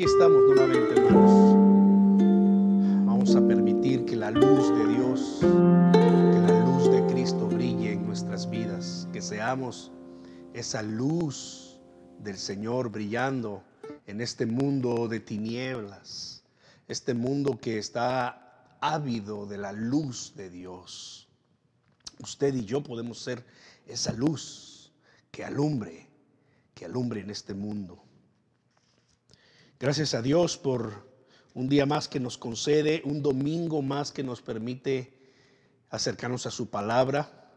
Aquí estamos nuevamente, hermanos. Vamos a permitir que la luz de Dios, que la luz de Cristo brille en nuestras vidas, que seamos esa luz del Señor brillando en este mundo de tinieblas, este mundo que está ávido de la luz de Dios. Usted y yo podemos ser esa luz que alumbre, que alumbre en este mundo. Gracias a Dios por un día más que nos concede, un domingo más que nos permite acercarnos a su palabra.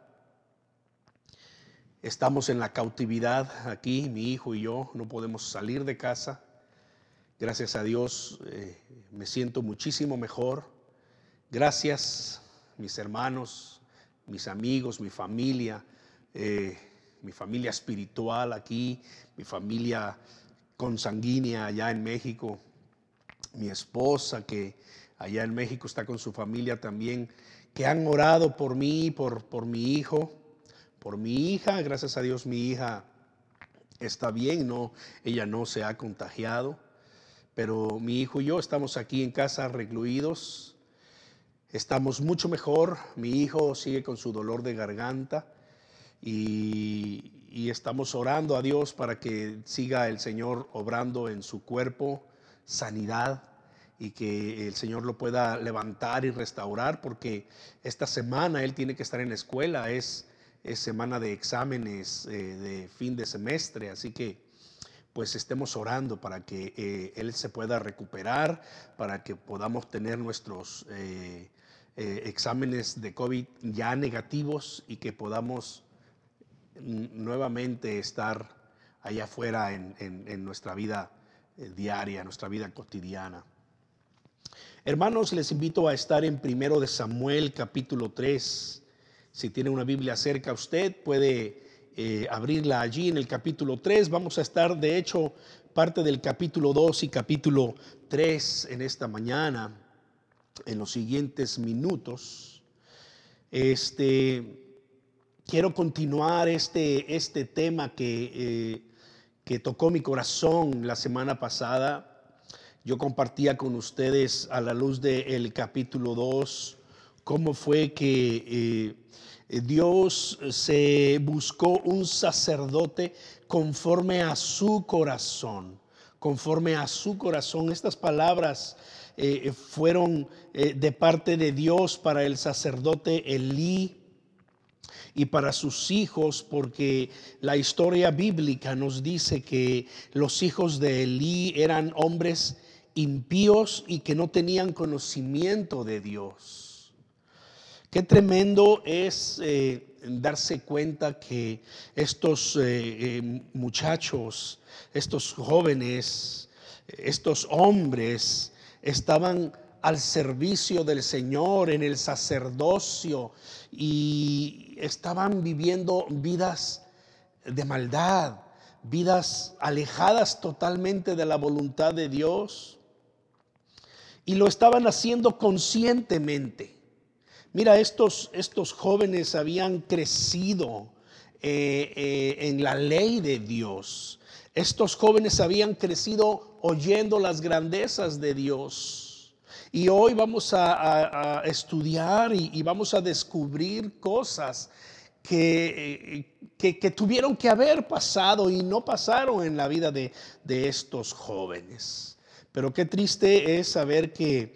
Estamos en la cautividad aquí, mi hijo y yo, no podemos salir de casa. Gracias a Dios eh, me siento muchísimo mejor. Gracias, mis hermanos, mis amigos, mi familia, eh, mi familia espiritual aquí, mi familia consanguínea allá en México, mi esposa que allá en México está con su familia también, que han orado por mí, por, por mi hijo, por mi hija, gracias a Dios mi hija está bien, no, ella no se ha contagiado, pero mi hijo y yo estamos aquí en casa recluidos, estamos mucho mejor, mi hijo sigue con su dolor de garganta y, y estamos orando a Dios para que siga el Señor obrando en su cuerpo sanidad y que el Señor lo pueda levantar y restaurar, porque esta semana Él tiene que estar en la escuela, es, semana de exámenes eh, de fin de semestre, así que pues estemos orando para que eh, Él se pueda recuperar, para que podamos tener nuestros eh, exámenes de COVID ya negativos y que podamos nuevamente estar allá afuera en, nuestra vida eh, diaria, nuestra vida cotidiana. Hermanos, les invito a estar en primero de Samuel capítulo 3. Si tiene una Biblia cerca a usted, puede eh, abrirla allí en el capítulo 3. Vamos a estar, de hecho, parte del capítulo 2 y capítulo 3 en esta mañana, en los siguientes minutos. Este, quiero continuar este, este tema que, eh, que tocó mi corazón la semana pasada. Yo compartía con ustedes a la luz del capítulo 2 cómo fue que eh, Dios se buscó un sacerdote conforme a su corazón, conforme a su corazón. Estas palabras eh, fueron de parte de Dios para el sacerdote Elí y para sus hijos, porque la historia bíblica nos dice que los hijos de Elí eran hombres impíos y que no tenían conocimiento de Dios. Qué tremendo es eh, darse cuenta que estos eh, eh, muchachos, estos jóvenes, estos hombres estaban al servicio del Señor en el sacerdocio y estaban viviendo vidas de maldad, vidas alejadas totalmente de la voluntad de Dios. Y lo estaban haciendo conscientemente. Mira, estos, estos jóvenes habían crecido eh, eh, en la ley de Dios. Estos jóvenes habían crecido oyendo las grandezas de Dios. Y hoy vamos a, estudiar y, vamos a descubrir cosas que, que, tuvieron que haber pasado y no pasaron en la vida de, de estos jóvenes. Pero qué triste es saber que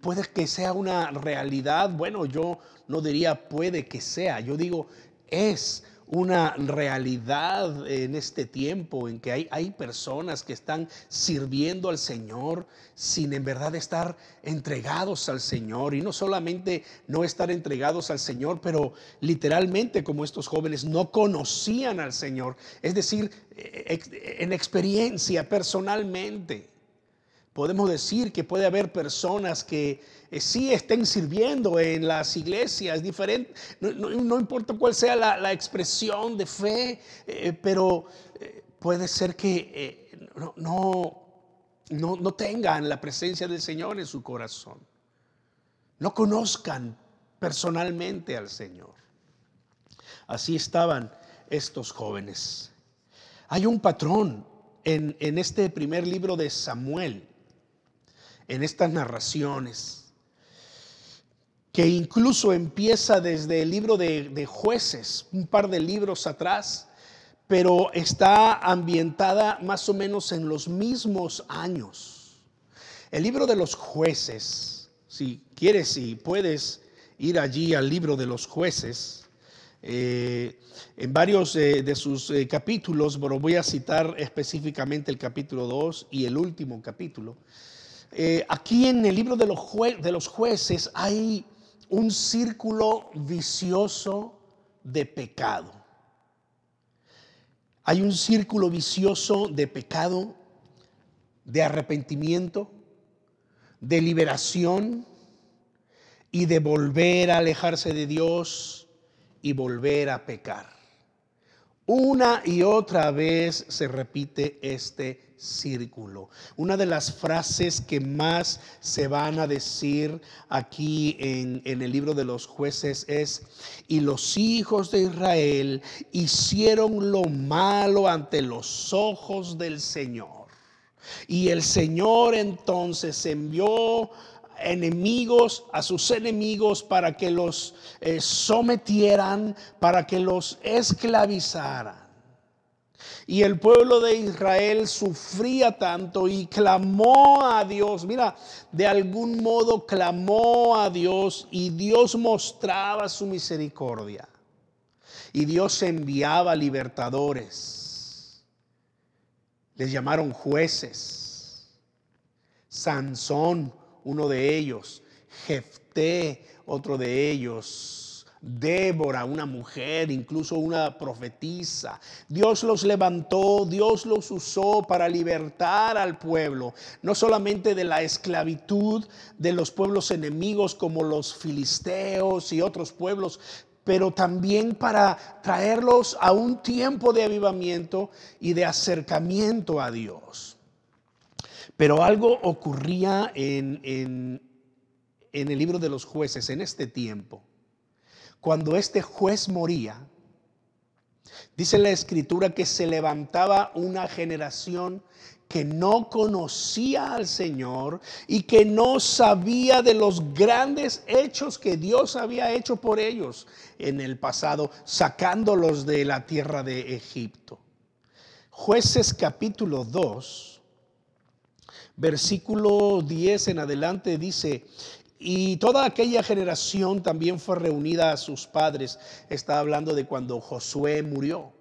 puede que sea una realidad. Bueno, yo no diría puede que sea, yo digo es una realidad en este tiempo en que hay, hay, personas que están sirviendo al Señor sin en verdad estar entregados al Señor. Y no solamente no estar entregados al Señor, pero literalmente como estos jóvenes no conocían al Señor. Es decir, en experiencia, personalmente. Podemos decir que puede haber personas que eh, sí estén sirviendo en las iglesias, diferente, no, importa cuál sea la, expresión de fe, eh, pero eh, puede ser que no, no, no tengan la presencia del Señor en su corazón, no conozcan personalmente al Señor. Así estaban estos jóvenes. Hay un patrón en, en este primer libro de Samuel, en estas narraciones que incluso empieza desde el libro de, jueces, un par de libros atrás, pero está ambientada más o menos en los mismos años. El libro de los jueces, si quieres y puedes ir allí al libro de los jueces, eh, en varios de sus eh, capítulos, pero voy a citar específicamente el capítulo 2 y el último capítulo. Eh, aquí en el libro de los, de los jueces hay un círculo vicioso de pecado. Hay un círculo vicioso de pecado, de arrepentimiento, de liberación y de volver a alejarse de Dios y volver a pecar. Una y otra vez se repite este círculo. Una de las frases que más se van a decir aquí en, el libro de los jueces es, y los hijos de Israel hicieron lo malo ante los ojos del Señor. Y el Señor entonces envió enemigos a sus enemigos para que los eh, sometieran, para que los esclavizaran. Y el pueblo de Israel sufría tanto y clamó a Dios. Mira, de algún modo clamó a Dios y Dios mostraba su misericordia. Y Dios enviaba libertadores. Les llamaron jueces. Sansón, uno de ellos. Jefté, otro de ellos. Débora, una mujer, incluso una profetisa. Dios los levantó, Dios los usó para libertar al pueblo, no solamente de la esclavitud de los pueblos enemigos como los filisteos y otros pueblos, pero también para traerlos a un tiempo de avivamiento y de acercamiento a Dios. Pero algo ocurría en, en, en el libro de los jueces en este tiempo cuando este juez moría, dice la escritura que se levantaba una generación que no conocía al Señor y que no sabía de los grandes hechos que Dios había hecho por ellos en el pasado, sacándolos de la tierra de Egipto. Jueces capítulo 2, versículo 10 en adelante dice, y toda aquella generación también fue reunida a sus padres. Está hablando de cuando Josué murió,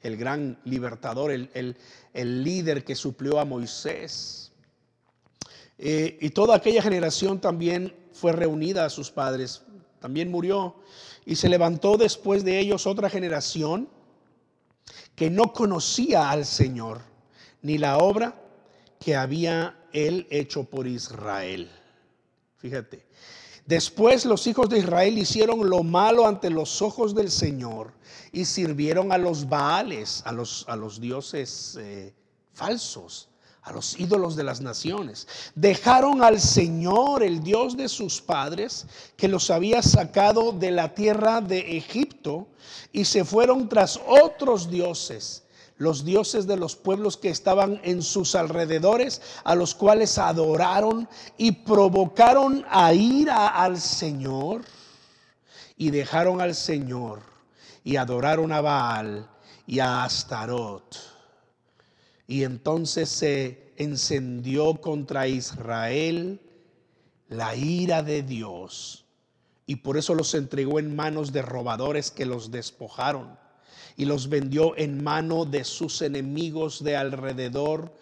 el gran libertador, el, líder que suplió a Moisés. Eh, y toda aquella generación también fue reunida a sus padres, también murió. Y se levantó después de ellos otra generación que no conocía al Señor, ni la obra que había él hecho por Israel. Fíjate. Después los hijos de Israel hicieron lo malo ante los ojos del Señor y sirvieron a los Baales, a los, a los dioses eh, falsos, a los ídolos de las naciones. Dejaron al Señor, el Dios de sus padres, que los había sacado de la tierra de Egipto, y se fueron tras otros dioses los dioses de los pueblos que estaban en sus alrededores, a los cuales adoraron y provocaron a ira al Señor. Y dejaron al Señor y adoraron a Baal y a Astarot. Y entonces se encendió contra Israel la ira de Dios. Y por eso los entregó en manos de robadores que los despojaron y los vendió en mano de sus enemigos de alrededor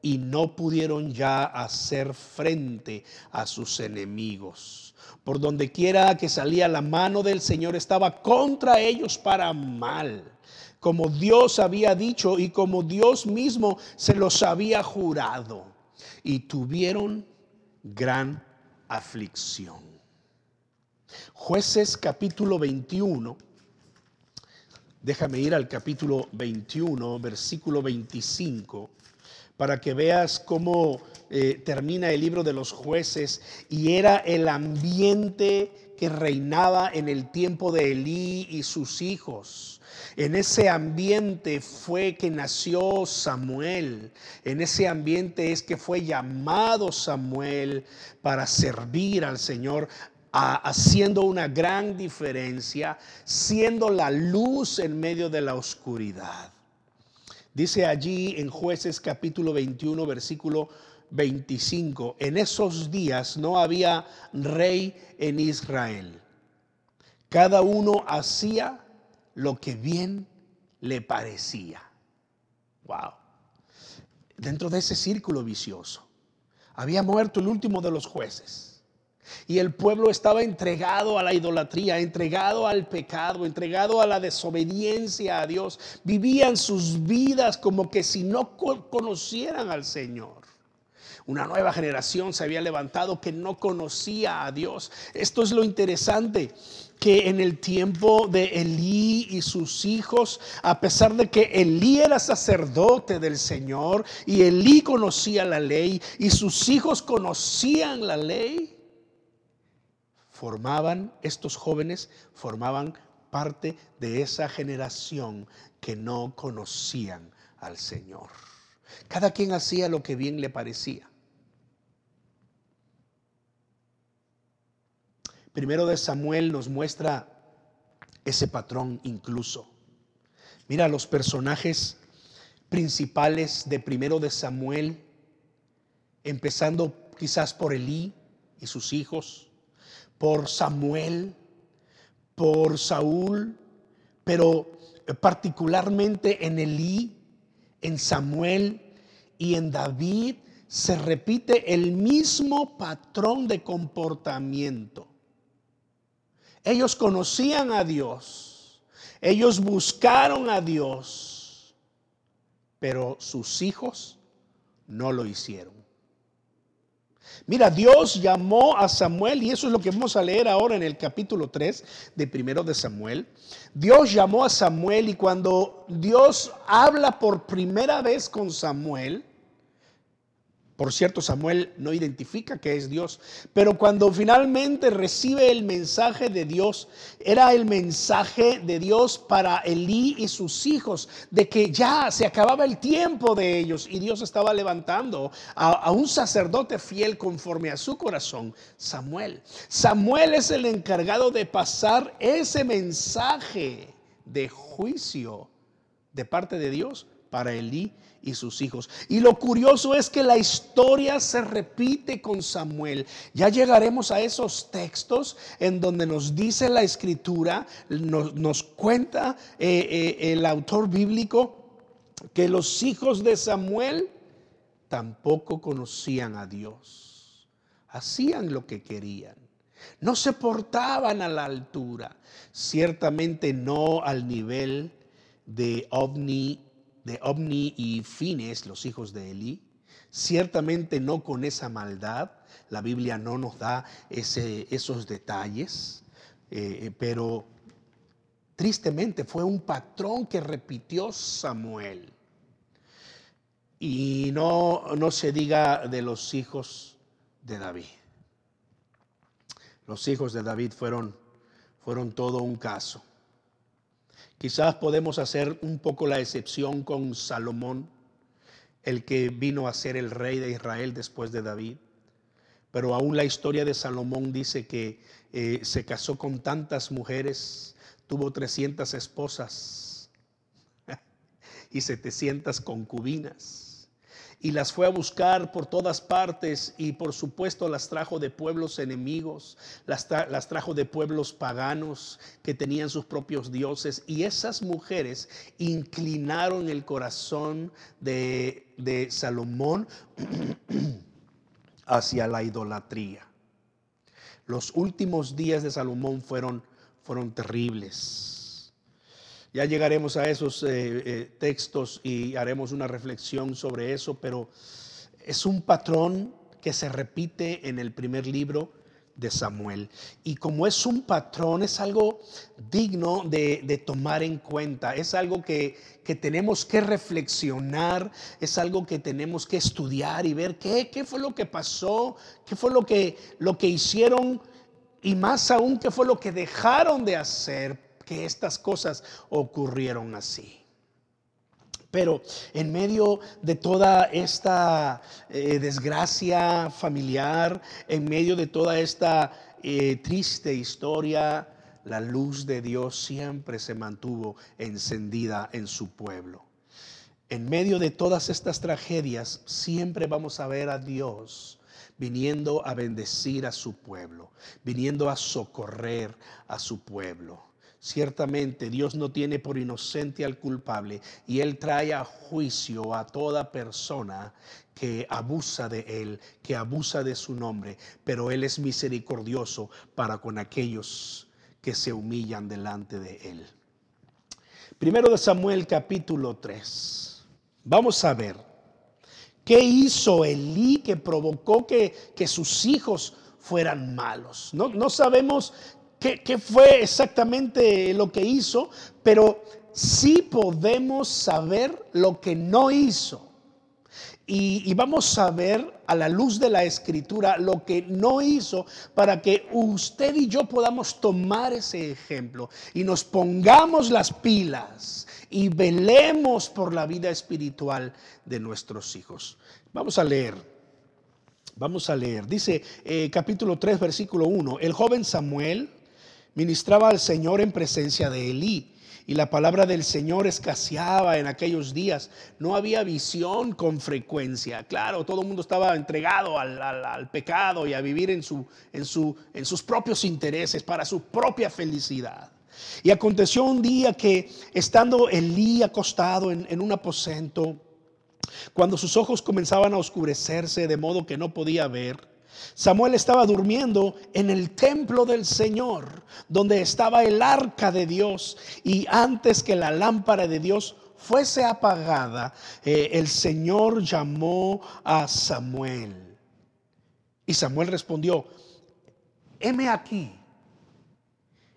y no pudieron ya hacer frente a sus enemigos. Por donde quiera que salía la mano del Señor estaba contra ellos para mal, como Dios había dicho y como Dios mismo se los había jurado. Y tuvieron gran aflicción. Jueces capítulo 21 Déjame ir al capítulo 21, versículo 25, para que veas cómo eh, termina el libro de los jueces y era el ambiente que reinaba en el tiempo de Elí y sus hijos. En ese ambiente fue que nació Samuel. En ese ambiente es que fue llamado Samuel para servir al Señor, haciendo una gran diferencia, siendo la luz en medio de la oscuridad. Dice allí en jueces capítulo 21, versículo 25, en esos días no había rey en Israel. Cada uno hacía lo que bien le parecía. Wow. Dentro de ese círculo vicioso había muerto el último de los jueces. Y el pueblo estaba entregado a la idolatría, entregado al pecado, entregado a la desobediencia a Dios. Vivían sus vidas como que si no conocieran al Señor. Una nueva generación se había levantado que no conocía a Dios. Esto es lo interesante que en el tiempo de Elí y sus hijos, a pesar de que Elí era sacerdote del Señor y Elí conocía la ley y sus hijos conocían la ley, formaban, estos jóvenes formaban parte de esa generación que no conocían al Señor. Cada quien hacía lo que bien le parecía. Primero de Samuel nos muestra ese patrón incluso. Mira los personajes principales de primero de Samuel, empezando quizás por Elí y sus hijos, por Samuel, por Saúl, pero particularmente en Elí, en Samuel y en David se repite el mismo patrón de comportamiento. Ellos conocían a Dios, ellos buscaron a Dios, pero sus hijos no lo hicieron. Mira, Dios llamó a Samuel, y eso es lo que vamos a leer ahora en el capítulo 3 de primero de Samuel. Dios llamó a Samuel y cuando Dios habla por primera vez con Samuel, por cierto, Samuel no identifica que es Dios, pero cuando finalmente recibe el mensaje de Dios, era el mensaje de Dios para Elí y sus hijos, de que ya se acababa el tiempo de ellos y Dios estaba levantando a, un sacerdote fiel conforme a su corazón, Samuel. Samuel es el encargado de pasar ese mensaje de juicio de parte de Dios para Elí y sus hijos. Y lo curioso es que la historia se repite con Samuel. Ya llegaremos a esos textos en donde nos dice la escritura, nos, cuenta eh, eh, el autor bíblico que los hijos de Samuel tampoco conocían a Dios. Hacían lo que querían. No se portaban a la altura. Ciertamente no al nivel de ovni de Omni y Fines, los hijos de Eli, ciertamente no con esa maldad, la Biblia no nos da esos detalles, eh, pero tristemente fue un patrón que repitió Samuel. Y no, no se diga de los hijos de David. Los hijos de David fueron, fueron todo un caso. Quizás podemos hacer un poco la excepción con Salomón, el que vino a ser el rey de Israel después de David. Pero aún la historia de Salomón dice que eh, se casó con tantas mujeres, tuvo 300 esposas y 700 concubinas y las fue a buscar por todas partes y por supuesto las trajo de pueblos enemigos, las, trajo de pueblos paganos que tenían sus propios dioses y esas mujeres inclinaron el corazón de, de Salomón hacia la idolatría. Los últimos días de Salomón fueron, fueron terribles. Ya llegaremos a esos eh, eh, textos y haremos una reflexión sobre eso, pero es un patrón que se repite en el primer libro de Samuel. Y como es un patrón, es algo digno de, tomar en cuenta, es algo que, que, tenemos que reflexionar, es algo que tenemos que estudiar y ver qué, qué fue lo que pasó, qué fue lo que, lo que hicieron y más aún qué fue lo que dejaron de hacer que estas cosas ocurrieron así. Pero en medio de toda esta eh, desgracia familiar, en medio de toda esta eh, triste historia, la luz de Dios siempre se mantuvo encendida en su pueblo. En medio de todas estas tragedias, siempre vamos a ver a Dios viniendo a bendecir a su pueblo, viniendo a socorrer a su pueblo. Ciertamente Dios no tiene por inocente al culpable y Él trae a juicio a toda persona que abusa de Él, que abusa de su nombre, pero Él es misericordioso para con aquellos que se humillan delante de Él. Primero de Samuel capítulo 3. Vamos a ver qué hizo Elí que provocó que, que sus hijos fueran malos. No, no sabemos qué, fue exactamente lo que hizo, pero sí podemos saber lo que no hizo. Y, vamos a ver a la luz de la escritura lo que no hizo para que usted y yo podamos tomar ese ejemplo y nos pongamos las pilas y velemos por la vida espiritual de nuestros hijos. Vamos a leer. Vamos a leer. Dice eh, capítulo 3, versículo 1. El joven Samuel ministraba al Señor en presencia de Elí. Y la palabra del Señor escaseaba en aquellos días. No había visión con frecuencia. Claro, todo el mundo estaba entregado al, pecado y a vivir en, su, en, su, en, sus propios intereses, para su propia felicidad. Y aconteció un día que, estando Elí acostado en un aposento, cuando sus ojos comenzaban a oscurecerse de modo que no podía ver, Samuel estaba durmiendo en el templo del Señor, donde estaba el arca de Dios. Y antes que la lámpara de Dios fuese apagada, eh, el Señor llamó a Samuel. Y Samuel respondió, heme aquí.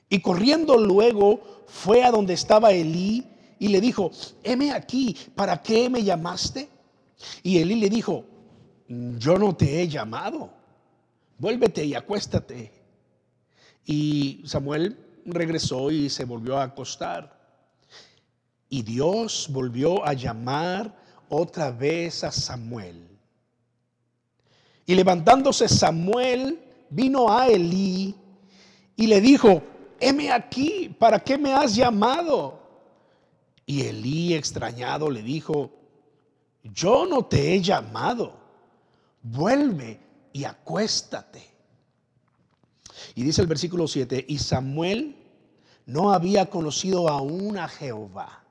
Y corriendo luego fue a donde estaba Elí y le dijo, heme aquí, ¿para qué me llamaste? Y Elí le dijo, yo no te he llamado vuélvete y acuéstate. Y Samuel regresó y se volvió a acostar. Y Dios volvió a llamar otra vez a Samuel. Y levantándose Samuel vino a Elí y le dijo, heme aquí, ¿para qué me has llamado? Y Elí extrañado le dijo, yo no te he llamado, vuelve y acuéstate. Y dice el versículo 7, y Samuel no había conocido aún a Jehová.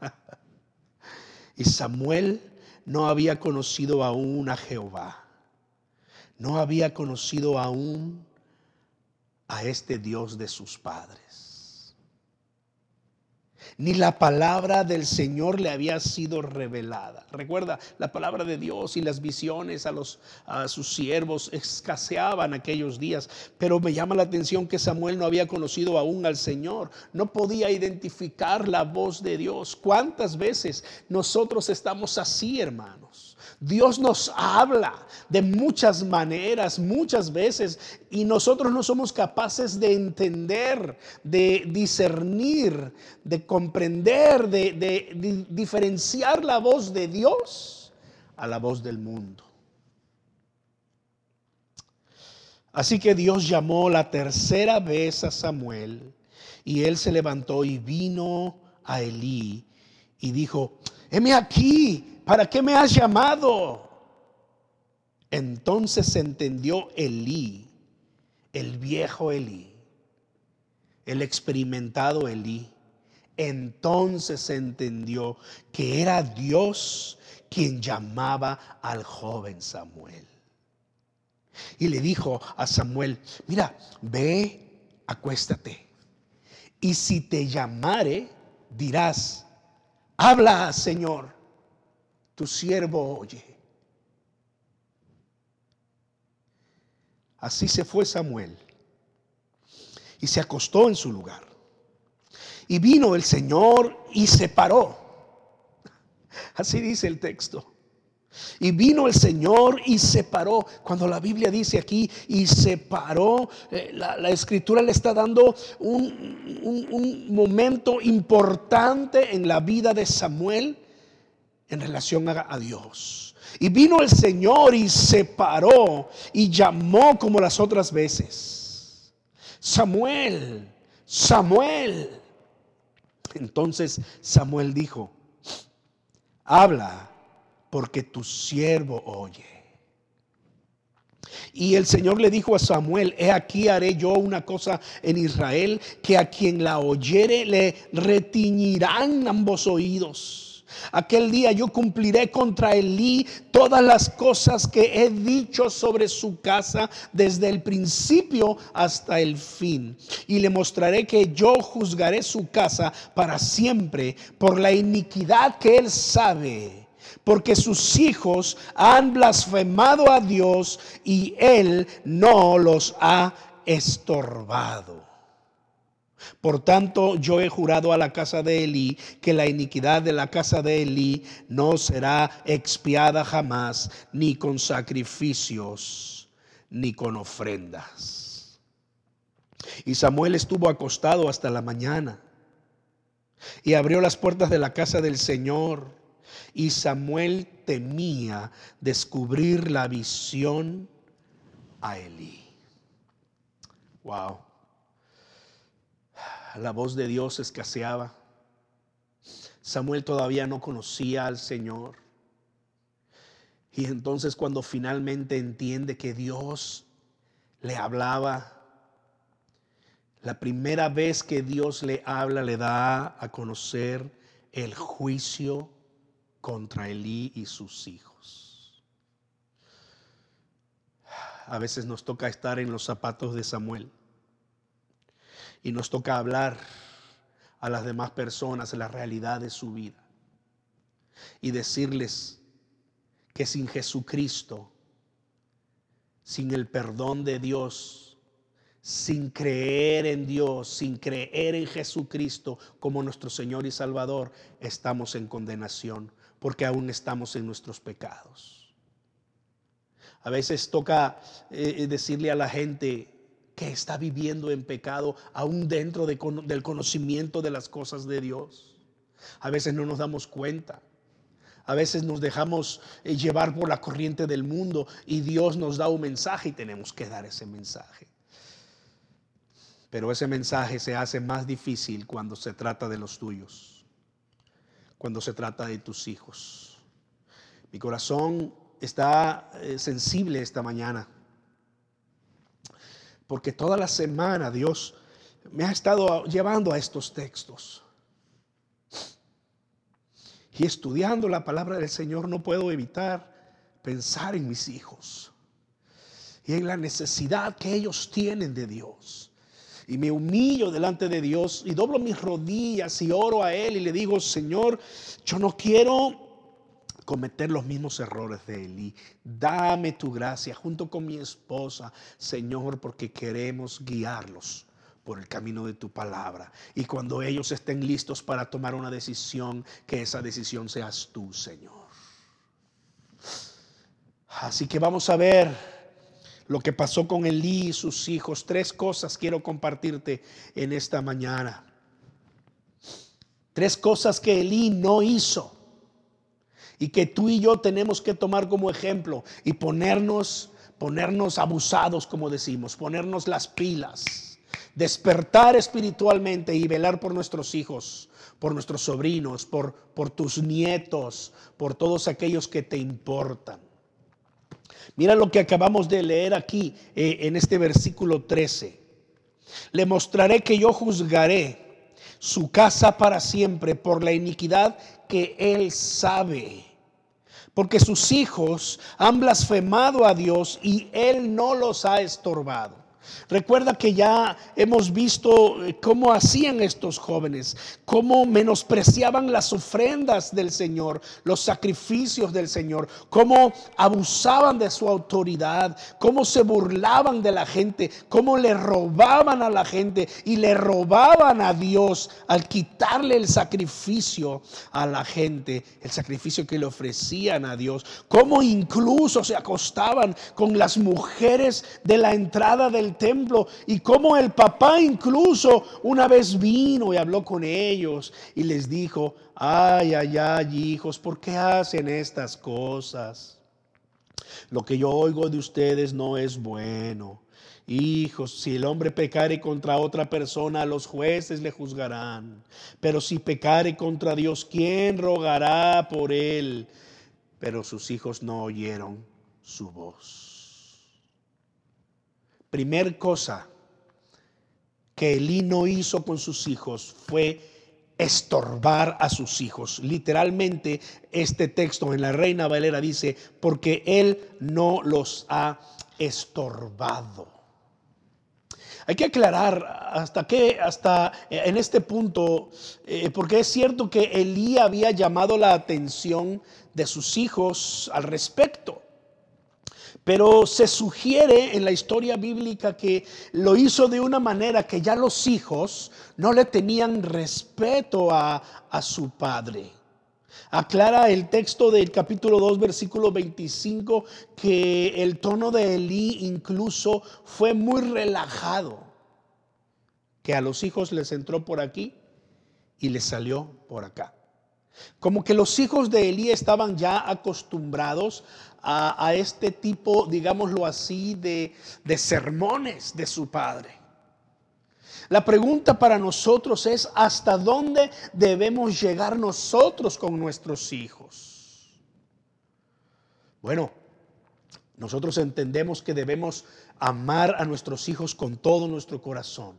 y Samuel no había conocido aún a Jehová. No había conocido aún a este Dios de sus padres ni la palabra del Señor le había sido revelada. Recuerda, la palabra de Dios y las visiones a, los, a sus siervos escaseaban aquellos días, pero me llama la atención que Samuel no había conocido aún al Señor, no podía identificar la voz de Dios. ¿Cuántas veces nosotros estamos así, hermanos? Dios nos habla de muchas maneras, muchas veces, y nosotros no somos capaces de entender, de discernir, de comprender, de, diferenciar la voz de Dios a la voz del mundo. Así que Dios llamó la tercera vez a Samuel y él se levantó y vino a Elí y dijo, heme aquí, ¿para qué me has llamado? Entonces entendió Elí, el viejo Elí, el experimentado Elí. Entonces entendió que era Dios quien llamaba al joven Samuel. Y le dijo a Samuel, mira, ve, acuéstate. Y si te llamare, dirás, habla, Señor tu siervo oye. Así se fue Samuel y se acostó en su lugar. Y vino el Señor y se paró. Así dice el texto. Y vino el Señor y se paró. Cuando la Biblia dice aquí y se paró, eh, la, escritura le está dando un, un momento importante en la vida de Samuel en relación a, Dios. Y vino el Señor y se paró y llamó como las otras veces. Samuel, Samuel. Entonces Samuel dijo, habla porque tu siervo oye. Y el Señor le dijo a Samuel, he aquí haré yo una cosa en Israel, que a quien la oyere le retiñirán ambos oídos Aquel día yo cumpliré contra Elí todas las cosas que he dicho sobre su casa desde el principio hasta el fin. Y le mostraré que yo juzgaré su casa para siempre por la iniquidad que él sabe. Porque sus hijos han blasfemado a Dios y él no los ha estorbado. Por tanto, yo he jurado a la casa de Elí que la iniquidad de la casa de Elí no será expiada jamás, ni con sacrificios, ni con ofrendas. Y Samuel estuvo acostado hasta la mañana y abrió las puertas de la casa del Señor. Y Samuel temía descubrir la visión a Elí. Wow la voz de Dios escaseaba. Samuel todavía no conocía al Señor. Y entonces cuando finalmente entiende que Dios le hablaba, la primera vez que Dios le habla le da a conocer el juicio contra Elí y sus hijos. A veces nos toca estar en los zapatos de Samuel y nos toca hablar a las demás personas la realidad de su vida y decirles que sin Jesucristo, sin el perdón de Dios, sin creer en Dios, sin creer en Jesucristo como nuestro Señor y Salvador, estamos en condenación porque aún estamos en nuestros pecados. A veces toca eh, decirle a la gente, que está viviendo en pecado aún dentro del conocimiento de las cosas de Dios. A veces no nos damos cuenta. A veces nos dejamos eh, llevar por la corriente del mundo y Dios nos da un mensaje y tenemos que dar ese mensaje. Pero ese mensaje se hace más difícil cuando se trata de los tuyos, cuando se trata de tus hijos. Mi corazón está eh, sensible esta mañana porque toda la semana Dios me ha estado llevando a estos textos. Y estudiando la palabra del Señor no puedo evitar pensar en mis hijos y en la necesidad que ellos tienen de Dios. Y me humillo delante de Dios y doblo mis rodillas y oro a Él y le digo, Señor, yo no quiero cometer los mismos errores de Elí. Dame tu gracia junto con mi esposa, Señor, porque queremos guiarlos por el camino de tu palabra. Y cuando ellos estén listos para tomar una decisión, que esa decisión seas tú, Señor. Así que vamos a ver lo que pasó con Elí y sus hijos. Tres cosas quiero compartirte en esta mañana. Tres cosas que Elí no hizo y que tú y yo tenemos que tomar como ejemplo y ponernos ponernos abusados como decimos, ponernos las pilas, despertar espiritualmente y velar por nuestros hijos, por nuestros sobrinos, por por tus nietos, por todos aquellos que te importan. Mira lo que acabamos de leer aquí eh, en este versículo 13. Le mostraré que yo juzgaré su casa para siempre por la iniquidad que él sabe. Porque sus hijos han blasfemado a Dios y él no los ha estorbado. Recuerda que ya hemos visto eh, cómo hacían estos jóvenes, cómo menospreciaban las ofrendas del Señor, los sacrificios del Señor, cómo abusaban de su autoridad, cómo se burlaban de la gente, cómo le robaban a la gente y le robaban a Dios al quitarle el sacrificio a la gente, el sacrificio que le ofrecían a Dios, cómo incluso se acostaban con las mujeres de la entrada del templo y como el papá incluso una vez vino y habló con ellos y les dijo, ay, ay, ay, hijos, ¿por qué hacen estas cosas? Lo que yo oigo de ustedes no es bueno. Hijos, si el hombre pecare contra otra persona, los jueces le juzgarán. Pero si pecare contra Dios, ¿quién rogará por él? Pero sus hijos no oyeron su voz. Primer cosa que Elí no hizo con sus hijos fue estorbar a sus hijos. Literalmente este texto en la Reina Valera dice, porque él no los ha estorbado. Hay que aclarar hasta qué, hasta en este punto, eh, porque es cierto que Elí había llamado la atención de sus hijos al respecto. Pero se sugiere en la historia bíblica que lo hizo de una manera que ya los hijos no le tenían respeto a, su padre. Aclara el texto del capítulo 2, versículo 25, que el tono de Elí incluso fue muy relajado, que a los hijos les entró por aquí y les salió por acá. Como que los hijos de Elí estaban ya acostumbrados a, este tipo, digámoslo así, de, de sermones de su padre. La pregunta para nosotros es, ¿hasta dónde debemos llegar nosotros con nuestros hijos? Bueno, nosotros entendemos que debemos amar a nuestros hijos con todo nuestro corazón,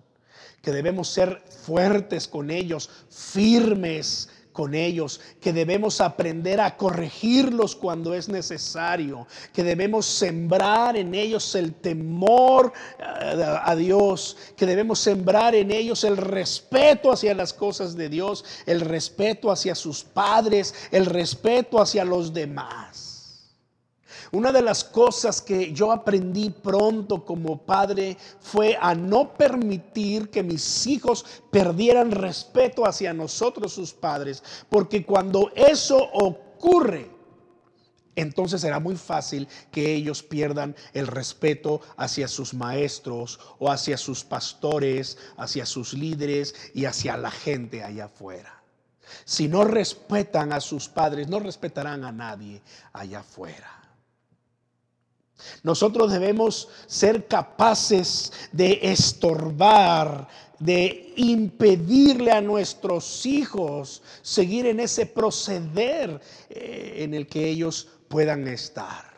que debemos ser fuertes con ellos, firmes, con ellos, que debemos aprender a corregirlos cuando es necesario, que debemos sembrar en ellos el temor eh, a Dios, que debemos sembrar en ellos el respeto hacia las cosas de Dios, el respeto hacia sus padres, el respeto hacia los demás. Una de las cosas que yo aprendí pronto como padre fue a no permitir que mis hijos perdieran respeto hacia nosotros sus padres, porque cuando eso ocurre, entonces será muy fácil que ellos pierdan el respeto hacia sus maestros o hacia sus pastores, hacia sus líderes y hacia la gente allá afuera. Si no respetan a sus padres, no respetarán a nadie allá afuera. Nosotros debemos ser capaces de estorbar, de impedirle a nuestros hijos seguir en ese proceder eh, en el que ellos puedan estar.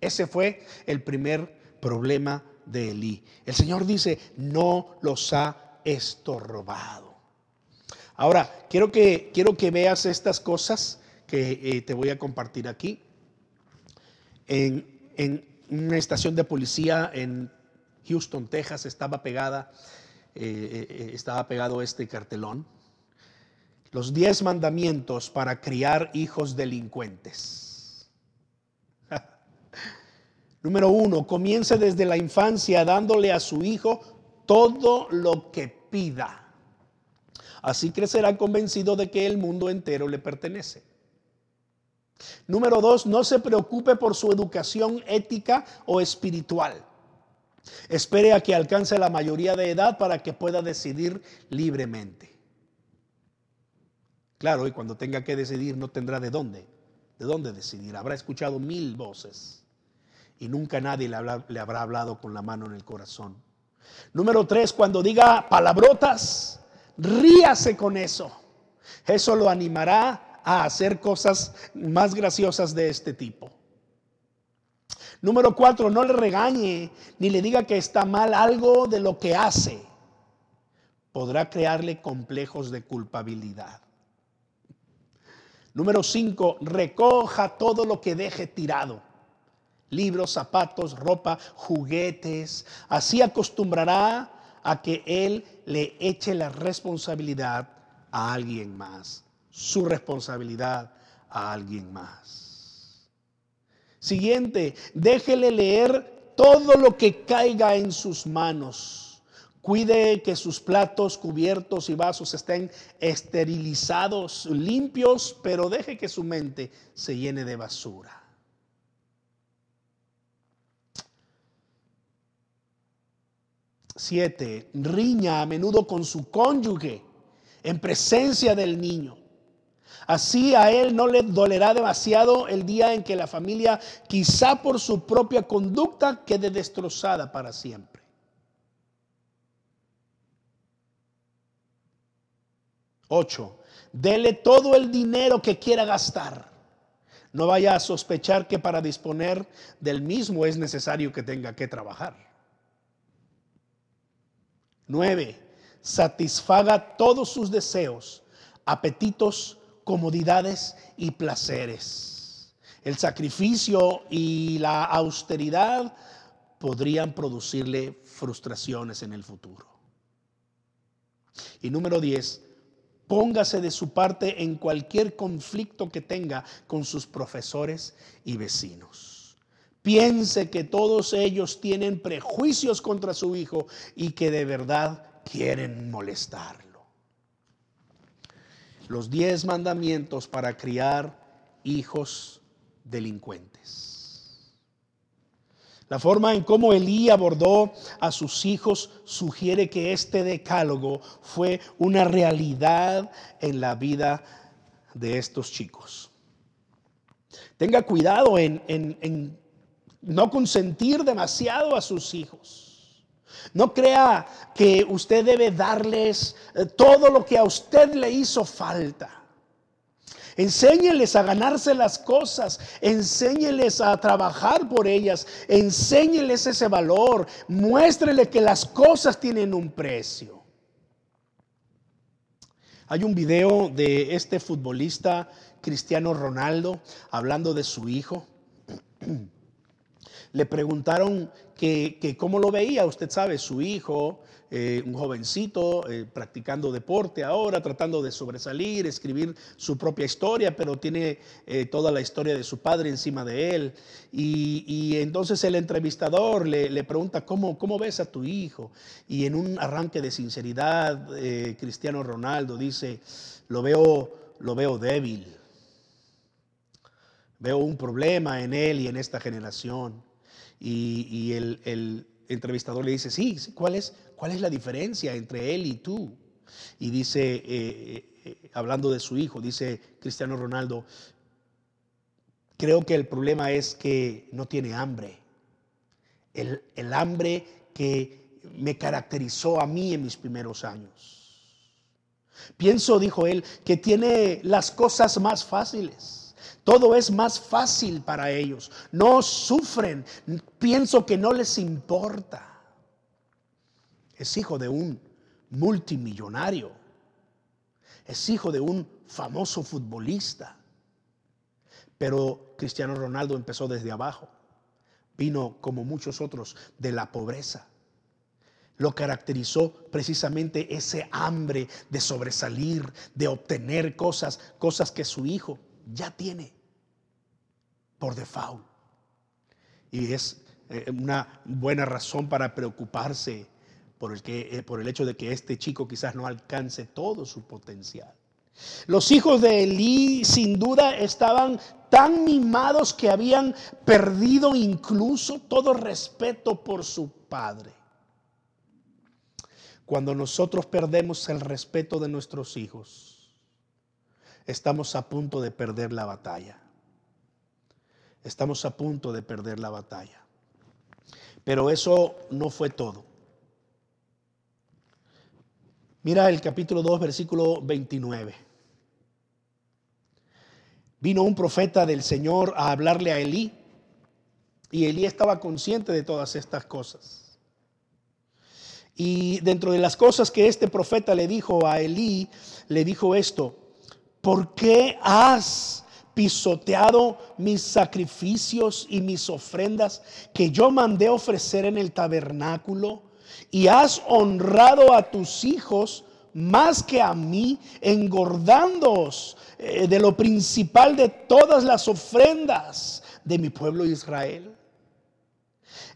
Ese fue el primer problema de Elí. El Señor dice, no los ha estorbado. Ahora, quiero que, quiero que veas estas cosas que eh, te voy a compartir aquí. En en una estación de policía en Houston, Texas, estaba pegada, eh, eh, estaba pegado este cartelón. Los diez mandamientos para criar hijos delincuentes. Número uno, comience desde la infancia dándole a su hijo todo lo que pida. Así crecerá convencido de que el mundo entero le pertenece. Número dos, no se preocupe por su educación ética o espiritual. Espere a que alcance la mayoría de edad para que pueda decidir libremente. Claro, y cuando tenga que decidir no tendrá de dónde, de dónde decidir. Habrá escuchado mil voces y nunca nadie le, le habrá hablado con la mano en el corazón. Número tres, cuando diga palabrotas, ríase con eso. Eso lo animará a hacer cosas más graciosas de este tipo. Número cuatro, no le regañe ni le diga que está mal algo de lo que hace. Podrá crearle complejos de culpabilidad. Número cinco, recoja todo lo que deje tirado. libros, zapatos, ropa, juguetes. Así acostumbrará a que él le eche la responsabilidad a alguien más, su responsabilidad a alguien más. Siguiente, déjele leer todo lo que caiga en sus manos. Cuide que sus platos, cubiertos y vasos estén esterilizados, limpios, pero deje que su mente se llene de basura. Siete, riña a menudo con su cónyuge en presencia del niño. Así a él no le dolerá demasiado el día en que la familia, quizá por su propia conducta, quede destrozada para siempre. Ocho, dele todo el dinero que quiera gastar. No vaya a sospechar que para disponer del mismo es necesario que tenga que trabajar. Nueve, satisfaga todos sus deseos, apetitos, comodidades y placeres. El sacrificio y la austeridad podrían producirle frustraciones en el futuro. Y número 10, póngase de su parte en cualquier conflicto que tenga con sus profesores y vecinos. Piense que todos ellos tienen prejuicios contra su hijo y que de verdad quieren molestarlo los diez mandamientos para criar hijos delincuentes. La forma en cómo Elí abordó a sus hijos sugiere que este decálogo fue una realidad en la vida de estos chicos. Tenga cuidado en, en no consentir demasiado a sus hijos. No crea que usted debe darles eh, todo lo que a usted le hizo falta. Enséñeles a ganarse las cosas, enséñeles a trabajar por ellas, enséñeles ese valor, muéstrele que las cosas tienen un precio. Hay un video de este futbolista Cristiano Ronaldo hablando de su hijo. Le preguntaron que, cómo lo veía, usted sabe, su hijo, eh, un jovencito eh, practicando deporte ahora, tratando de sobresalir, escribir su propia historia, pero tiene eh, toda la historia de su padre encima de él. Y, entonces el entrevistador le, pregunta, ¿cómo, ¿cómo, ves a tu hijo? Y en un arranque de sinceridad, Cristiano Ronaldo dice, lo veo, lo veo débil. Veo un problema en él y en esta generación. Y, el, entrevistador le dice, sí, ¿cuál es, ¿cuál es la diferencia entre él y tú? Y dice, eh, eh, eh, hablando de su hijo, dice Cristiano Ronaldo, creo que el problema es que no tiene hambre. El, el hambre que me caracterizó a mí en mis primeros años. Pienso, dijo él, que tiene las cosas más fáciles. Todo es más fácil para ellos. No sufren. Pienso que no les importa. Es hijo de un multimillonario. Es hijo de un famoso futbolista. Pero Cristiano Ronaldo empezó desde abajo. Vino, como muchos otros, de la pobreza. Lo caracterizó precisamente ese hambre de sobresalir, de obtener cosas, cosas que su hijo ya tiene por default. Y es eh, una buena razón para preocuparse por el, que, eh, por el hecho de que este chico quizás no alcance todo su potencial. Los hijos de Elí sin duda estaban tan mimados que habían perdido incluso todo respeto por su padre. Cuando nosotros perdemos el respeto de nuestros hijos, estamos a punto de perder la batalla. Estamos a punto de perder la batalla. Pero eso no fue todo. Mira el capítulo 2, versículo 29. Vino un profeta del Señor a hablarle a Elí y Elí estaba consciente de todas estas cosas. Y dentro de las cosas que este profeta le dijo a Elí, le dijo esto, ¿por qué has pisoteado mis sacrificios y mis ofrendas que yo mandé ofrecer en el tabernáculo y has honrado a tus hijos más que a mí, engordándoos eh, de lo principal de todas las ofrendas de mi pueblo Israel.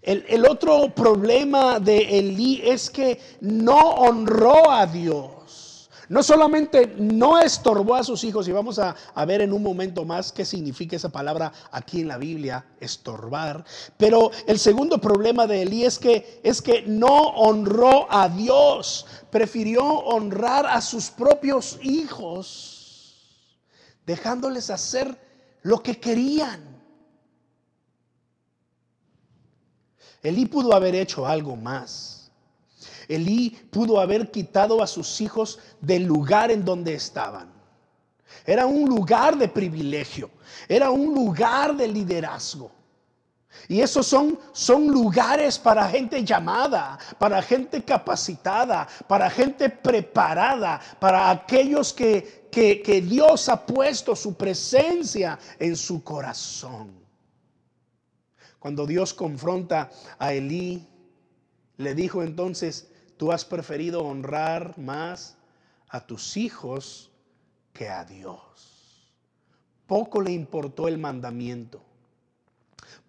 El, el, otro problema de Elí es que no honró a Dios. No solamente no estorbó a sus hijos, y vamos a, ver en un momento más qué significa esa palabra aquí en la Biblia, estorbar, pero el segundo problema de Elí es que, es que no honró a Dios, prefirió honrar a sus propios hijos, dejándoles hacer lo que querían. Elí pudo haber hecho algo más. Elí pudo haber quitado a sus hijos del lugar en donde estaban. Era un lugar de privilegio, era un lugar de liderazgo. Y esos son, son lugares para gente llamada, para gente capacitada, para gente preparada, para aquellos que, que, que Dios ha puesto su presencia en su corazón. Cuando Dios confronta a Elí, le dijo entonces, Tú has preferido honrar más a tus hijos que a Dios. Poco le importó el mandamiento.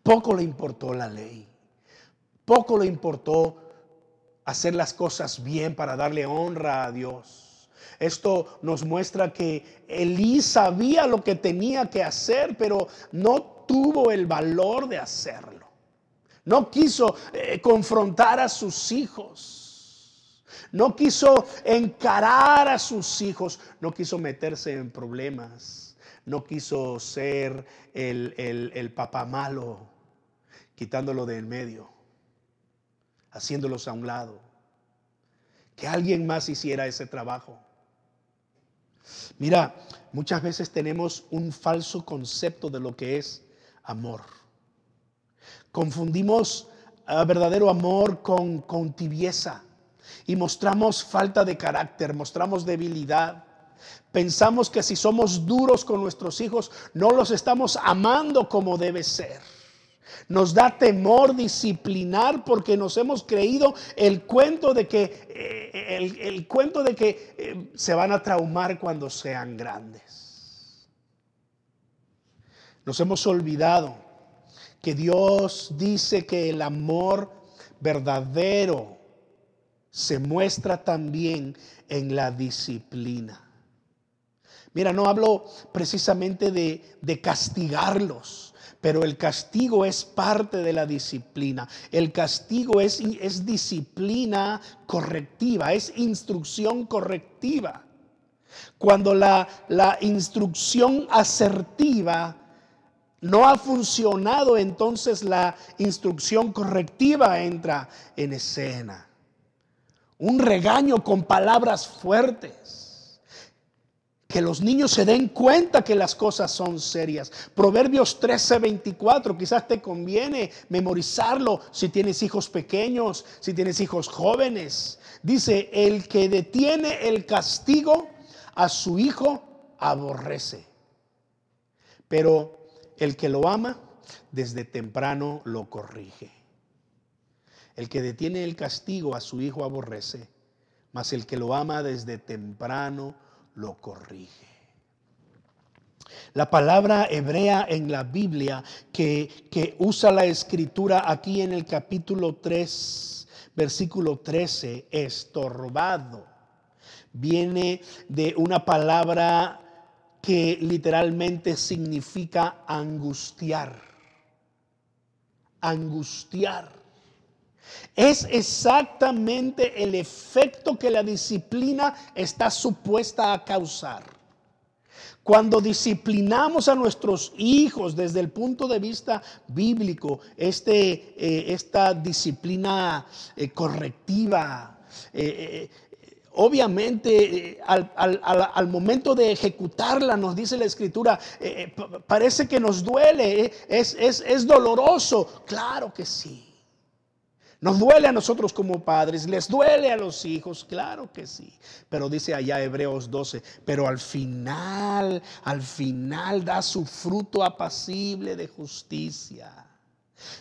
Poco le importó la ley. Poco le importó hacer las cosas bien para darle honra a Dios. Esto nos muestra que Elí sabía lo que tenía que hacer, pero no tuvo el valor de hacerlo. No quiso eh, confrontar a sus hijos. No quiso encarar a sus hijos, no quiso meterse en problemas, no quiso ser el, el, papá malo, quitándolo de en medio, haciéndolos a un lado. Que alguien más hiciera ese trabajo. Mira, muchas veces tenemos un falso concepto de lo que es amor. Confundimos verdadero amor con, con tibieza y mostramos falta de carácter, mostramos debilidad. Pensamos que si somos duros con nuestros hijos, no los estamos amando como debe ser. Nos da temor disciplinar porque nos hemos creído el cuento de que, eh, el, cuento de que eh, se van a traumar cuando sean grandes. Nos hemos olvidado que Dios dice que el amor verdadero se muestra también en la disciplina. Mira, no hablo precisamente de, castigarlos, pero el castigo es parte de la disciplina. El castigo es, es disciplina correctiva, es instrucción correctiva. Cuando la, la instrucción asertiva no ha funcionado, entonces la instrucción correctiva entra en escena un regaño con palabras fuertes. Que los niños se den cuenta que las cosas son serias. Proverbios 13:24, quizás te conviene memorizarlo si tienes hijos pequeños, si tienes hijos jóvenes. Dice, el que detiene el castigo a su hijo aborrece. Pero el que lo ama desde temprano lo corrige. El que detiene el castigo a su hijo aborrece, mas el que lo ama desde temprano lo corrige. La palabra hebrea en la Biblia que, que, usa la escritura aquí en el capítulo 3, versículo 13, estorbado, viene de una palabra que literalmente significa angustiar. Angustiar. Es exactamente el efecto que la disciplina está supuesta a causar. Cuando disciplinamos a nuestros hijos desde el punto de vista bíblico, este, eh, esta disciplina eh, correctiva, eh, obviamente al, momento de ejecutarla, nos dice la escritura, parece que nos duele, es doloroso. Claro que sí. Nos duele a nosotros como padres, les duele a los hijos, claro que sí. Pero dice allá Hebreos 12, pero al final, al final da su fruto apacible de justicia.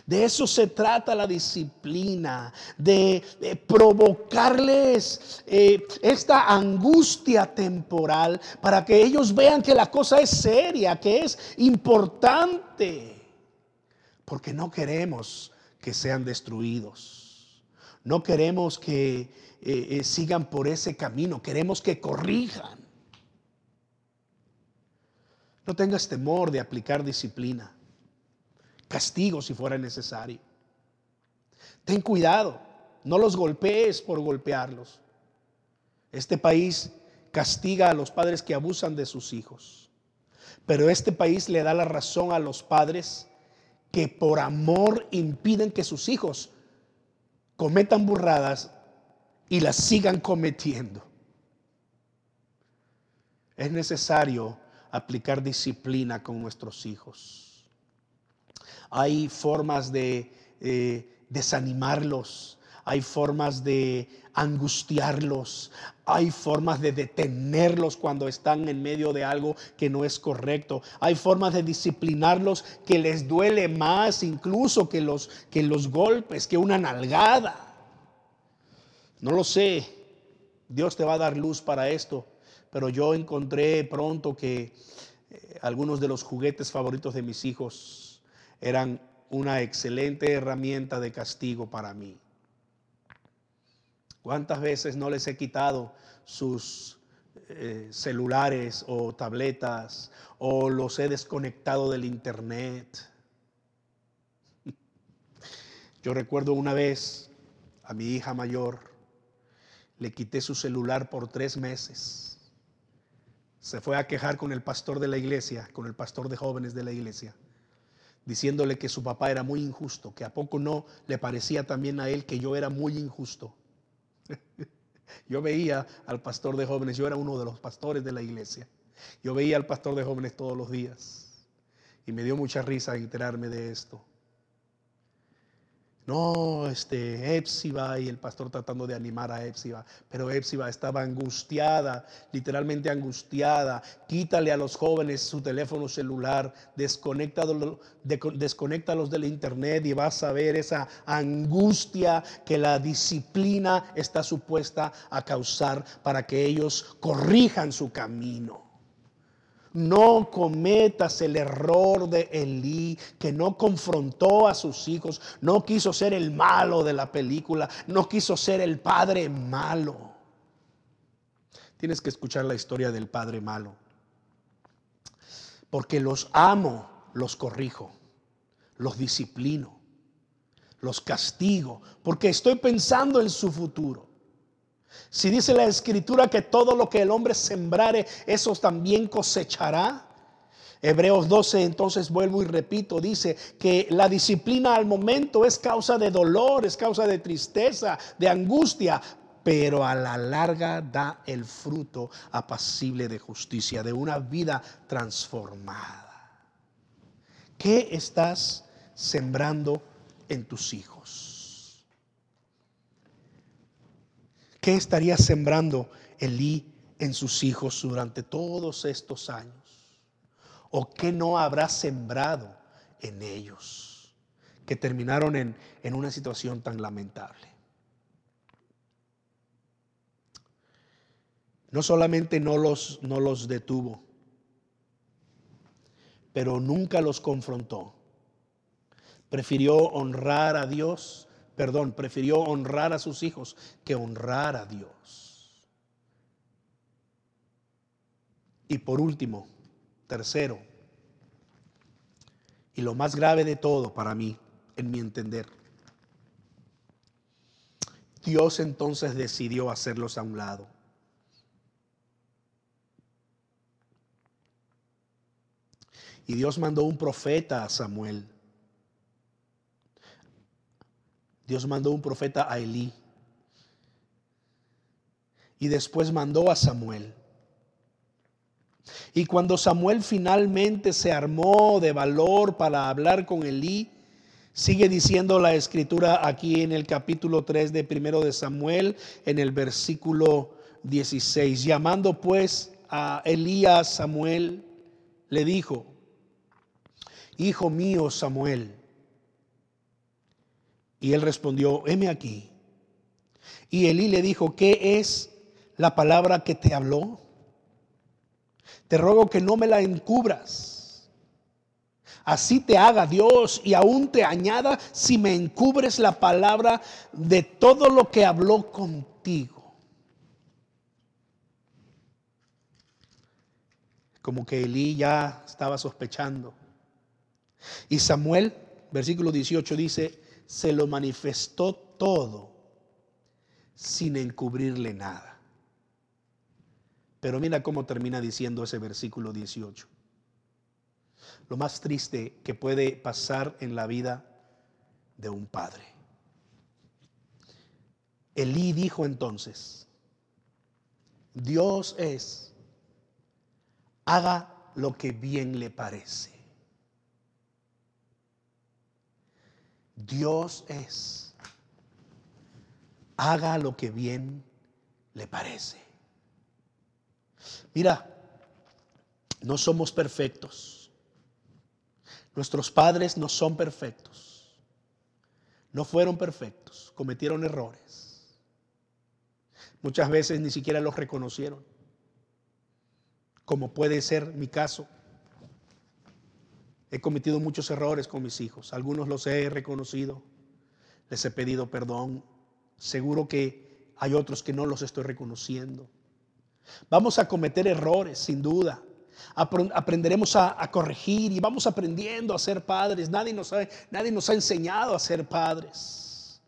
De eso se trata la disciplina, de, provocarles eh, esta angustia temporal para que ellos vean que la cosa es seria, que es importante, porque no queremos que sean destruidos. No queremos que eh, eh, sigan por ese camino, queremos que corrijan. No tengas temor de aplicar disciplina, castigo si fuera necesario. Ten cuidado, no los golpees por golpearlos. Este país castiga a los padres que abusan de sus hijos, pero este país le da la razón a los padres que por amor impiden que sus hijos cometan burradas y las sigan cometiendo. Es necesario aplicar disciplina con nuestros hijos. Hay formas de eh, desanimarlos, hay formas de angustiarlos, hay formas de detenerlos cuando están en medio de algo que no es correcto, hay formas de disciplinarlos que les duele más incluso que los, que los golpes, que una nalgada. No lo sé, Dios te va a dar luz para esto, pero yo encontré pronto que eh, algunos de los juguetes favoritos de mis hijos eran una excelente herramienta de castigo para mí. ¿Cuántas veces no les he quitado sus eh, celulares o tabletas o los he desconectado del internet? Yo recuerdo una vez a mi hija mayor, le quité su celular por tres meses. Se fue a quejar con el pastor de la iglesia, con el pastor de jóvenes de la iglesia, diciéndole que su papá era muy injusto, que a poco no le parecía también a él que yo era muy injusto. Yo veía al pastor de jóvenes, yo era uno de los pastores de la iglesia. Yo veía al pastor de jóvenes todos los días y me dio mucha risa enterarme de esto. No, este, Epsiba y el pastor tratando de animar a Epsiba, pero Epsiba estaba angustiada, literalmente angustiada. Quítale a los jóvenes su teléfono celular, desconéctalos, desconéctalos del internet y vas a ver esa angustia que la disciplina está supuesta a causar para que ellos corrijan su camino. No cometas el error de Elí, que no confrontó a sus hijos, no quiso ser el malo de la película, no quiso ser el padre malo. Tienes que escuchar la historia del padre malo. Porque los amo, los corrijo, los disciplino, los castigo, porque estoy pensando en su futuro. Si dice la escritura que todo lo que el hombre sembrare, eso también cosechará. Hebreos 12, entonces vuelvo y repito, dice que la disciplina al momento es causa de dolor, es causa de tristeza, de angustia, pero a la larga da el fruto apacible de justicia, de una vida transformada. ¿Qué estás sembrando en tus hijos? ¿Qué estaría sembrando Elí en sus hijos durante todos estos años? ¿O qué no habrá sembrado en ellos que terminaron en, en una situación tan lamentable? No solamente no los, no los detuvo, pero nunca los confrontó. Prefirió honrar a Dios perdón, prefirió honrar a sus hijos que honrar a Dios. Y por último, tercero, y lo más grave de todo para mí, en mi entender, Dios entonces decidió hacerlos a un lado. Y Dios mandó un profeta a Samuel Dios mandó un profeta a Elí. Y después mandó a Samuel. Y cuando Samuel finalmente se armó de valor para hablar con Elí, Sigue diciendo la escritura aquí en el capítulo 3 de primero de Samuel, en el versículo 16. Llamando pues a Elías Samuel, le dijo, Hijo mío Samuel. Y él respondió, heme aquí. Y Elí le dijo, ¿qué es la palabra que te habló? Te ruego que no me la encubras. Así te haga Dios y aún te añada si me encubres la palabra de todo lo que habló contigo. Como que Elí ya estaba sospechando. Y Samuel, versículo 18 dice, se lo manifestó todo sin encubrirle nada. Pero mira cómo termina diciendo ese versículo 18. Lo más triste que puede pasar en la vida de un padre. Elí dijo entonces, Dios es, haga lo que bien le parece. Dios es, haga lo que bien le parece. Mira, no somos perfectos. Nuestros padres no son perfectos. No fueron perfectos. Cometieron errores. Muchas veces ni siquiera los reconocieron. Como puede ser mi caso. He cometido muchos errores con mis hijos. Algunos los he reconocido. Les he pedido perdón. Seguro que hay otros que no los estoy reconociendo. Vamos a cometer errores, sin duda. Aprenderemos a, corregir y vamos aprendiendo a ser padres. Nadie nos, ha, nadie nos ha enseñado a ser padres.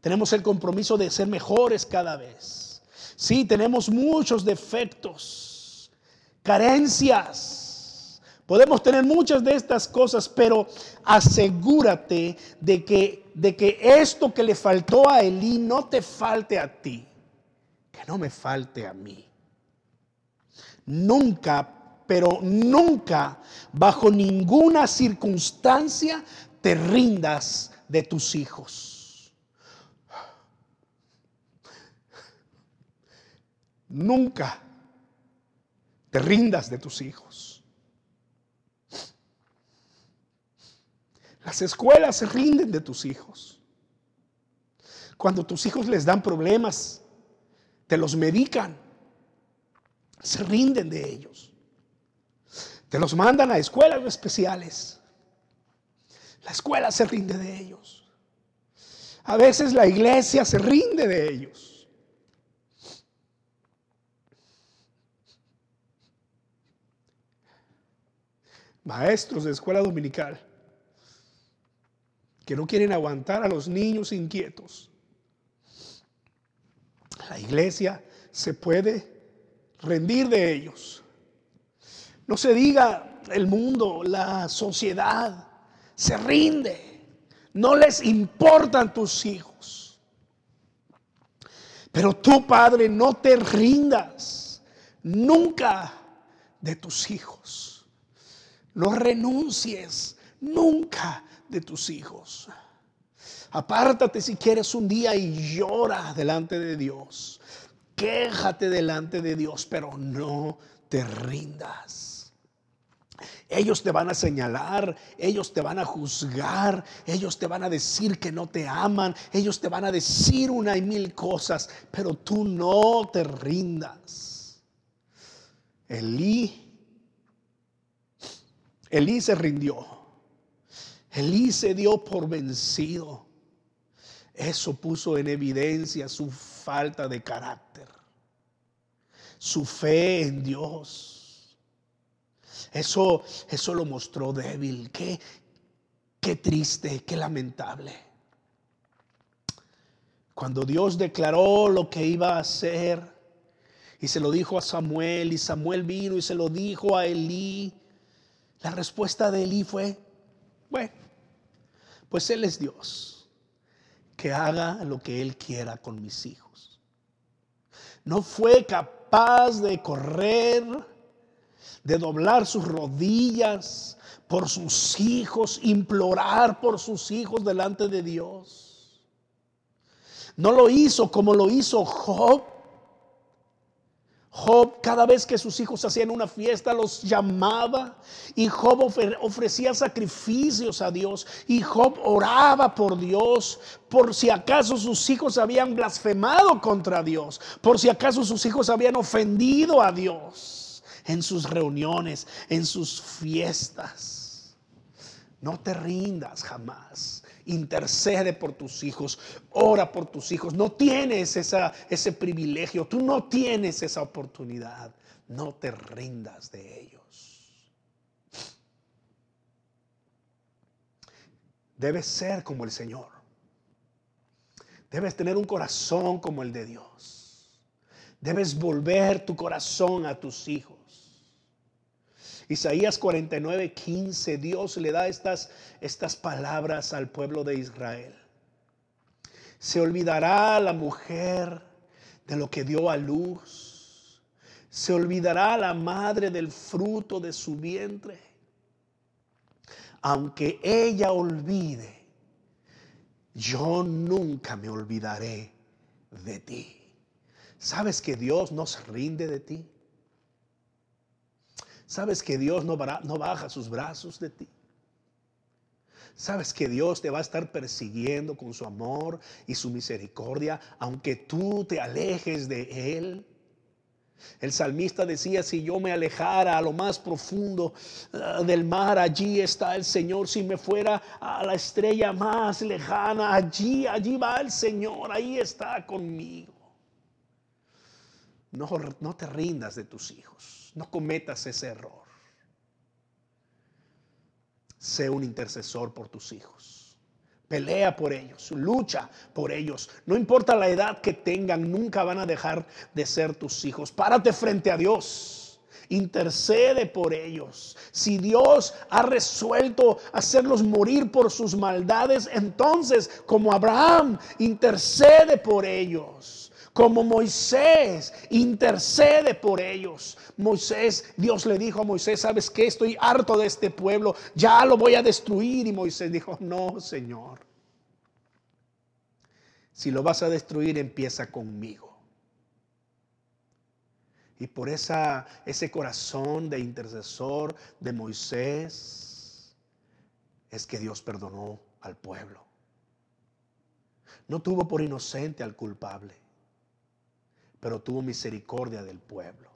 Tenemos el compromiso de ser mejores cada vez. Sí, tenemos muchos defectos, carencias. Podemos tener muchas de estas cosas, pero asegúrate de que, de que esto que le faltó a Elí no te falte a ti que no me falte a mí. Nunca, pero nunca, bajo ninguna circunstancia, te rindas de tus hijos. Nunca te rindas de tus hijos. Las escuelas se rinden de tus hijos. Cuando tus hijos les dan problemas, te los medican, se rinden de ellos. Te los mandan a escuelas especiales. La escuela se rinde de ellos. A veces la iglesia se rinde de ellos. Maestros de escuela dominical que no quieren aguantar a los niños inquietos la iglesia se puede rendir de ellos. No se diga el mundo, la sociedad se rinde. No les importan tus hijos. Pero tú, Padre, no te rindas nunca de tus hijos. No renuncies nunca de tus hijos. Apártate si quieres un día y llora delante de Dios. Quéjate delante de Dios, pero no te rindas. Ellos te van a señalar, ellos te van a juzgar, ellos te van a decir que no te aman, ellos te van a decir una y mil cosas, pero tú no te rindas. Elí, Elí se rindió. Elí se dio por vencido. Eso puso en evidencia su falta de carácter, su fe en Dios. Eso, eso lo mostró débil. Qué, qué triste, qué lamentable. Cuando Dios declaró lo que iba a hacer y se lo dijo a Samuel y Samuel vino y se lo dijo a Elí, la respuesta de Elí fue, bueno, pues Él es Dios que haga lo que Él quiera con mis hijos. No fue capaz de correr de doblar sus rodillas por sus hijos, implorar por sus hijos delante de Dios. No lo hizo como lo hizo Job Job, cada vez que sus hijos hacían una fiesta, los llamaba. Y Job ofrecía sacrificios a Dios. Y Job oraba por Dios, por si acaso sus hijos habían blasfemado contra Dios, por si acaso sus hijos habían ofendido a Dios en sus reuniones, en sus fiestas. No te rindas jamás intercede por tus hijos, ora por tus hijos. No tienes esa, ese privilegio, tú no tienes esa oportunidad. No te rindas de ellos. Debes ser como el Señor. Debes tener un corazón como el de Dios. Debes volver tu corazón a tus hijos. Isaías 49, 15, Dios le da estas, estas palabras al pueblo de Israel. Se olvidará la mujer de lo que dio a luz. Se olvidará la madre del fruto de su vientre. Aunque ella olvide, yo nunca me olvidaré de ti. ¿Sabes que Dios no se rinde de ti? ¿Sabes que Dios no, baja sus brazos de ti? Sabes que Dios te va a estar persiguiendo con su amor y su misericordia, aunque tú te alejes de Él. El salmista decía, si yo me alejara a lo más profundo ah, del mar, allí está el Señor. Si me fuera a la estrella más lejana, allí, allí va el Señor, ahí está conmigo. No, no te rindas de tus hijos. No cometas ese error. Sé un intercesor por tus hijos. Pelea por ellos, lucha por ellos. No importa la edad que tengan, nunca van a dejar de ser tus hijos. Párate frente a Dios. Intercede por ellos. Si Dios ha resuelto hacerlos morir por sus maldades, entonces, como Abraham, intercede por ellos como Moisés intercede por ellos. Moisés, Dios le dijo a Moisés, ¿sabes qué? Estoy harto de este pueblo, ya lo voy a destruir. Y Moisés dijo, no, Señor. Si lo vas a destruir, empieza conmigo. Y por esa, ese corazón de intercesor de Moisés es que Dios perdonó al pueblo. No tuvo por inocente al culpable pero tuvo misericordia del pueblo.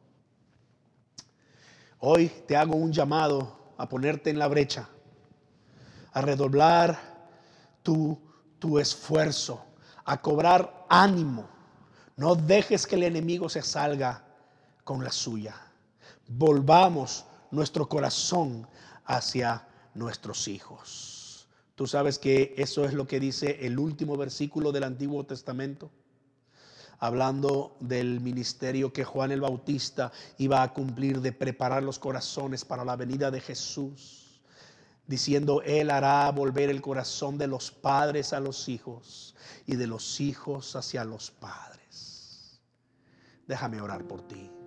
Hoy te hago un llamado a ponerte en la brecha, a redoblar tu, tu esfuerzo, a cobrar ánimo. No dejes que el enemigo se salga con la suya. Volvamos nuestro corazón hacia nuestros hijos. Tú sabes que eso es lo que dice el último versículo del Antiguo Testamento hablando del ministerio que Juan el Bautista iba a cumplir de preparar los corazones para la venida de Jesús, diciendo, Él hará volver el corazón de los padres a los hijos y de los hijos hacia los padres. Déjame orar por ti.